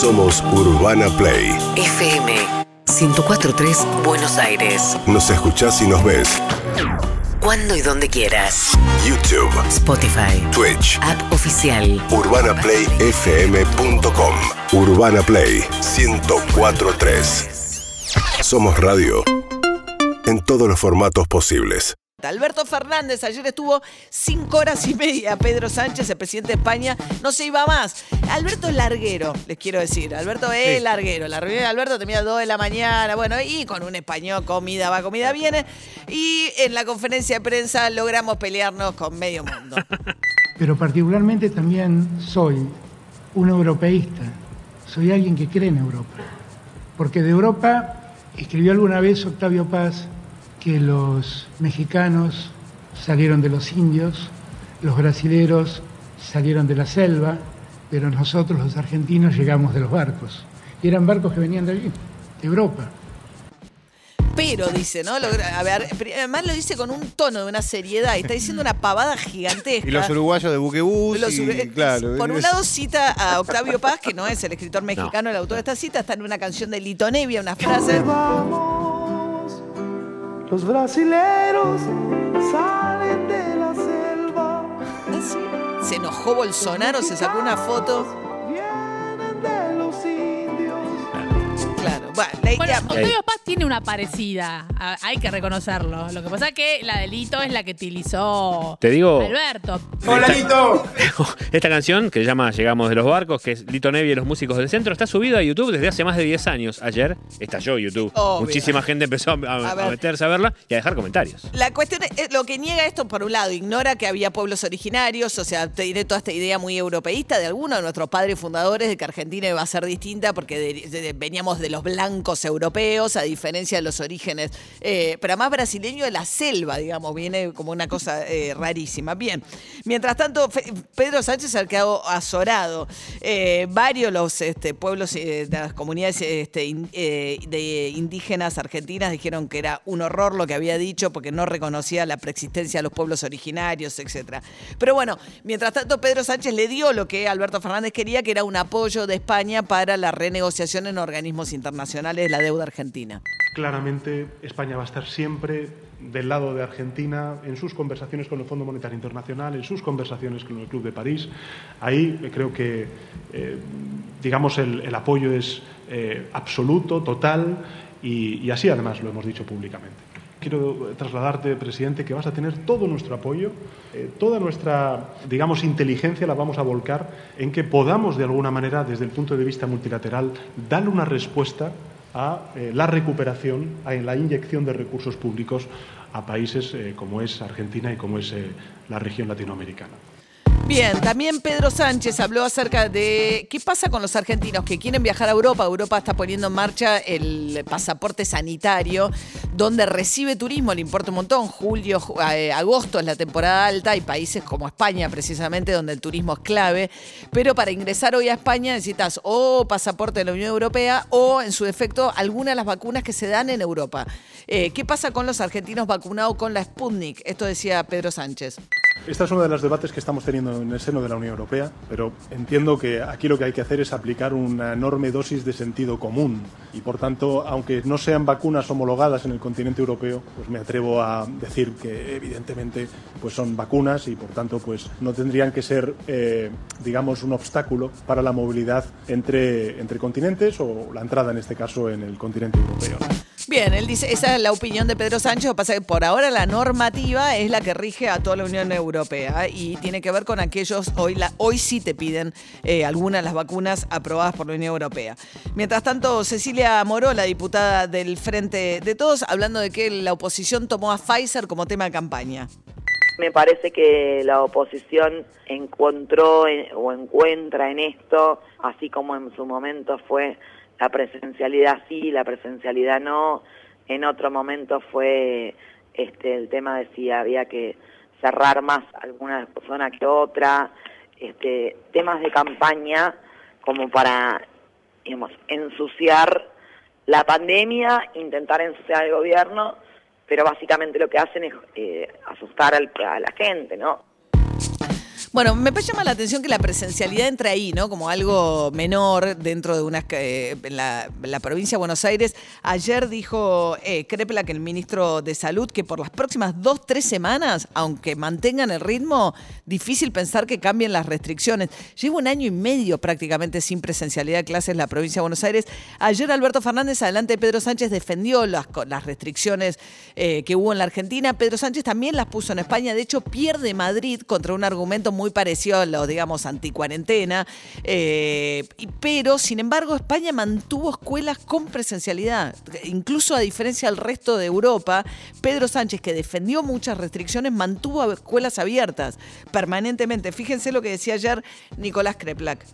Somos Urbana Play. FM 1043 Buenos Aires. Nos escuchás y nos ves. Cuando y donde quieras. YouTube, Spotify. Twitch, App oficial. urbanaplayfm.com. Urbana Play 1043. Somos radio en todos los formatos posibles. Alberto Fernández ayer estuvo cinco horas y media. Pedro Sánchez, el presidente de España, no se iba más. Alberto es larguero, les quiero decir. Alberto es larguero. La reunión de Alberto termina a 2 de la mañana. Bueno, y con un español, comida va, comida viene. Y en la conferencia de prensa logramos pelearnos con medio mundo. pero particularmente también soy un europeísta, soy alguien que cree en Europa. Porque de Europa escribió alguna vez Octavio Paz que los mexicanos salieron de los indios, los brasileros salieron de la selva, pero nosotros los argentinos llegamos de los barcos. Y eran barcos que venían de allí, de Europa. Pero dice, ¿no? Lo- a ver, además lo dice con un tono de una seriedad. y Está diciendo una pavada gigantesca. Y los uruguayos de buquebús, Los y, claro. Por un lado cita a Octavio Paz, que no es el escritor mexicano, el autor de esta cita, está en una canción de Lito Nevia, una frase. Vamos, los brasileros salen de la selva. Se enojó Bolsonaro, se sacó una foto. vienen de los indios. Claro, bueno, la Bueno, idea. Paz tiene una parecida, a- hay que reconocerlo. Lo que pasa es que la delito es la que utilizó Te digo- Alberto. Esta canción, que se llama Llegamos de los Barcos, que es Lito Nevi y los músicos del centro, está subida a YouTube desde hace más de 10 años. Ayer estalló YouTube. Obvio. Muchísima gente empezó a, a- A ver. a meterse a verla y a dejar comentarios. La cuestión es, eh, lo que niega esto, por un lado, ignora que había pueblos originarios, o sea, te diré toda esta idea muy europeísta de algunos de nuestros padres fundadores de que Argentina iba a ser distinta porque de- de- de- veníamos de los blancos europeos, a diferencia de los orígenes, eh, pero además brasileño de la selva, digamos, viene como una cosa eh, rarísima. Bien, mientras tanto, Pedro Sánchez ha quedado azorado. Eh, varios los este, pueblos eh, de las comunidades este, eh, de indígenas argentinas dijeron que era un horror lo que había dicho porque no reconocía la preexistencia de los pueblos originarios, etc. Pero bueno, mientras tanto Pedro Sánchez le dio lo que Alberto Fernández quería, que era un apoyo de España para la renegociación en organismos internacionales de la deuda argentina. Claramente España va a estar siempre del lado de Argentina en sus conversaciones con el Fondo Monetario Internacional, en sus conversaciones con el Club de París. Ahí eh, creo que, eh, digamos, el, apoyo es eh, absoluto, total y, así además lo hemos dicho públicamente. Quiero trasladarte, presidente, que vas a tener todo nuestro apoyo, toda nuestra, digamos, inteligencia la vamos a volcar en que podamos, de alguna manera, desde el punto de vista multilateral, darle una respuesta a eh, la recuperación, a la inyección de recursos públicos a países eh, como es Argentina y como es eh, la región latinoamericana. Bien, también Pedro Sánchez habló acerca de qué pasa con los argentinos que quieren viajar a Europa. Europa está poniendo en marcha el pasaporte sanitario, donde recibe turismo, le importa un montón. Julio, ju- eh, agosto es la temporada alta, hay países como España precisamente donde el turismo es clave. Pero para ingresar hoy a España necesitas o pasaporte de la Unión Europea o, en su defecto, algunas de las vacunas que se dan en Europa. Eh, ¿Qué pasa con los argentinos vacunados con la Sputnik? Esto decía Pedro Sánchez. Este es uno de los debates que estamos teniendo en el seno de la Unión Europea, pero entiendo que aquí lo que hay que hacer es aplicar una enorme dosis de sentido común y, por tanto, aunque no sean vacunas homologadas en el continente europeo, pues me atrevo a decir que evidentemente pues son vacunas y, por tanto, pues no tendrían que ser, eh, digamos, un obstáculo para la movilidad entre, entre continentes o la entrada, en este caso, en el continente europeo. Bien, él dice, esa es la opinión de Pedro Sánchez, pasa que por ahora la normativa es la que rige a toda la Unión Europea y tiene que ver con aquellos, hoy, la, hoy sí te piden eh, algunas las vacunas aprobadas por la Unión Europea. Mientras tanto, Cecilia Moró, la diputada del Frente de Todos, hablando de que la oposición tomó a Pfizer como tema de campaña. Me parece que la oposición encontró en- o encuentra en esto, así como en su momento fue la presencialidad sí, la presencialidad no, en otro momento fue este el tema de si había que cerrar más alguna persona que otra, este temas de campaña como para digamos, ensuciar la pandemia, intentar ensuciar el gobierno, pero básicamente lo que hacen es eh, asustar al- a la gente, ¿no? Bueno, me llama la atención que la presencialidad entre ahí, ¿no? Como algo menor dentro de unas eh, la, provincia de Buenos Aires. Ayer dijo eh, que el ministro de Salud, que por las próximas dos, tres semanas, aunque mantengan el ritmo, difícil pensar que cambien las restricciones. Lleva un año y medio prácticamente sin presencialidad de clases en la provincia de Buenos Aires. Ayer Alberto Fernández, adelante de Pedro Sánchez, defendió las, las restricciones eh, que hubo en la Argentina. Pedro Sánchez también las puso en España. De hecho, pierde Madrid contra un argumento muy parecido a los, digamos, anticuarentena. Eh, pero, sin embargo, España mantuvo escuelas con presencialidad. Incluso a diferencia del resto de Europa, Pedro Sánchez, que defendió muchas restricciones, mantuvo escuelas abiertas permanentemente. Fíjense lo que decía ayer Nicolás Kreplak.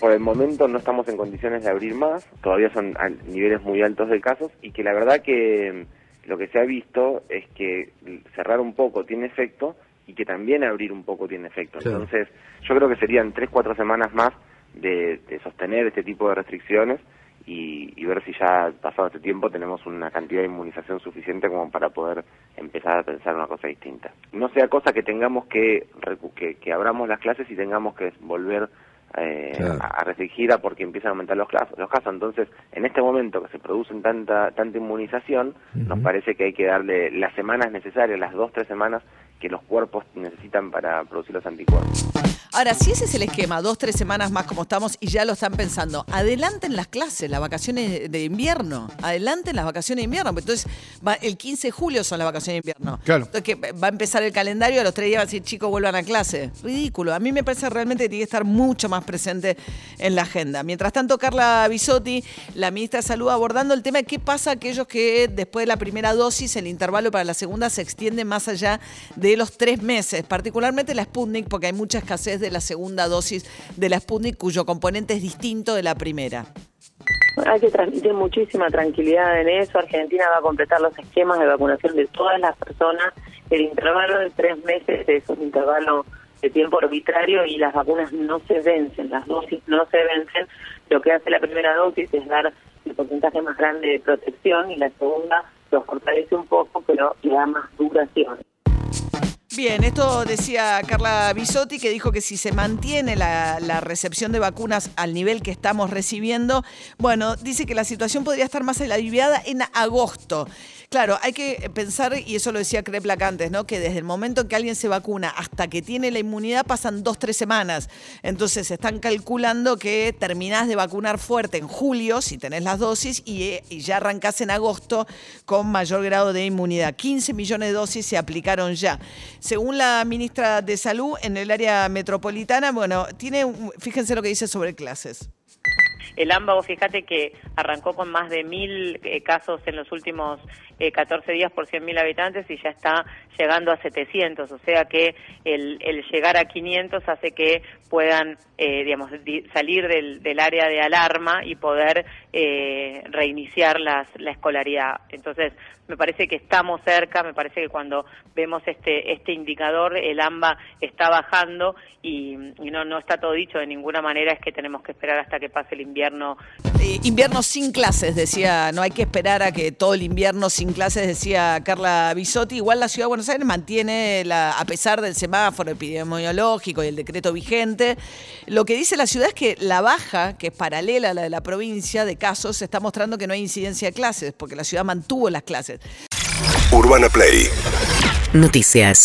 Por el momento no estamos en condiciones de abrir más, todavía son niveles muy altos de casos y que la verdad que mm, lo que se ha visto es que cerrar un poco tiene efecto y que también abrir un poco tiene efecto. Claro. Entonces yo creo que serían tres, cuatro semanas más de, de sostener este tipo de restricciones y, y ver si ya pasado este tiempo tenemos una cantidad de inmunización suficiente como para poder empezar a pensar una cosa distinta. No sea cosa que tengamos que, que, que abramos las clases y tengamos que volver eh, Claro. a, a restringir a porque empiezan a aumentar los casos, los casos. Entonces, en este momento que se producen tanta tanta inmunización, nos parece que hay que darle las semanas necesarias, las dos, tres semanas que los cuerpos necesitan para producir los anticuerpos. Ahora, si ese es el esquema, dos, tres semanas más como estamos y ya lo están pensando, adelanten las clases, las vacaciones de invierno, adelanten las vacaciones de invierno. Entonces, va- el 15 de julio son las vacaciones de invierno. Claro. Entonces, que va a empezar el calendario, a los tres días va a decir, chicos, vuelvan a clase. Ridículo. A mí me parece realmente que tiene que estar mucho más presente en la agenda. Mientras tanto, Carla Bisotti, la ministra de Salud, abordando el tema de qué pasa a aquellos que después de la primera dosis, el intervalo para la segunda se extiende más allá de los tres meses, particularmente la Sputnik, porque hay mucha escasez de la segunda dosis de la Sputnik, cuyo componente es distinto de la primera. Hay que transmitir muchísima tranquilidad en eso. Argentina va a completar los esquemas de vacunación de todas las personas. El intervalo de tres meses es un intervalo de tiempo arbitrario y las vacunas no se vencen, las dosis no se vencen. Lo que hace la primera dosis es dar el porcentaje más grande de protección y la segunda los fortalece un poco, pero le da más duración. Bien, esto decía Carla Bisotti, que dijo que si se mantiene la, recepción de vacunas al nivel que estamos recibiendo, bueno, dice que la situación podría estar más aliviada en agosto. Claro, hay que pensar, y eso lo decía Kreplak antes, ¿no? Que desde el momento en que alguien se vacuna hasta que tiene la inmunidad pasan dos, tres semanas. Entonces están calculando que terminás de vacunar fuerte en julio, si tenés las dosis, y, eh, y ya arrancás en agosto con mayor grado de inmunidad. 15 millones de dosis se aplicaron ya. Según la ministra de Salud, en el área metropolitana, bueno, tiene, fíjense lo que dice sobre clases. El AMBA, vos fíjate que arrancó con más de mil eh, casos en los últimos eh, 14 días por 100.000 habitantes y ya está llegando a 700. O sea que el, llegar a 500 hace que puedan, eh, digamos, di- salir del, área de alarma y poder eh, reiniciar las, la escolaridad. Entonces, me parece que estamos cerca, me parece que cuando vemos este, este indicador, el AMBA está bajando y, y no, no está todo dicho de ninguna manera, es que tenemos que esperar hasta que pase el invierno Eh, invierno sin clases, decía, no hay que esperar a que todo el invierno sin clases, decía Carla Bisotti. Igual la Ciudad de Buenos Aires mantiene, la, a pesar del semáforo epidemiológico y el decreto vigente, lo que dice la ciudad es que la baja, que es paralela a la de la provincia de casos, está mostrando que no hay incidencia de clases, porque la ciudad mantuvo las clases. Urbana Play Noticias.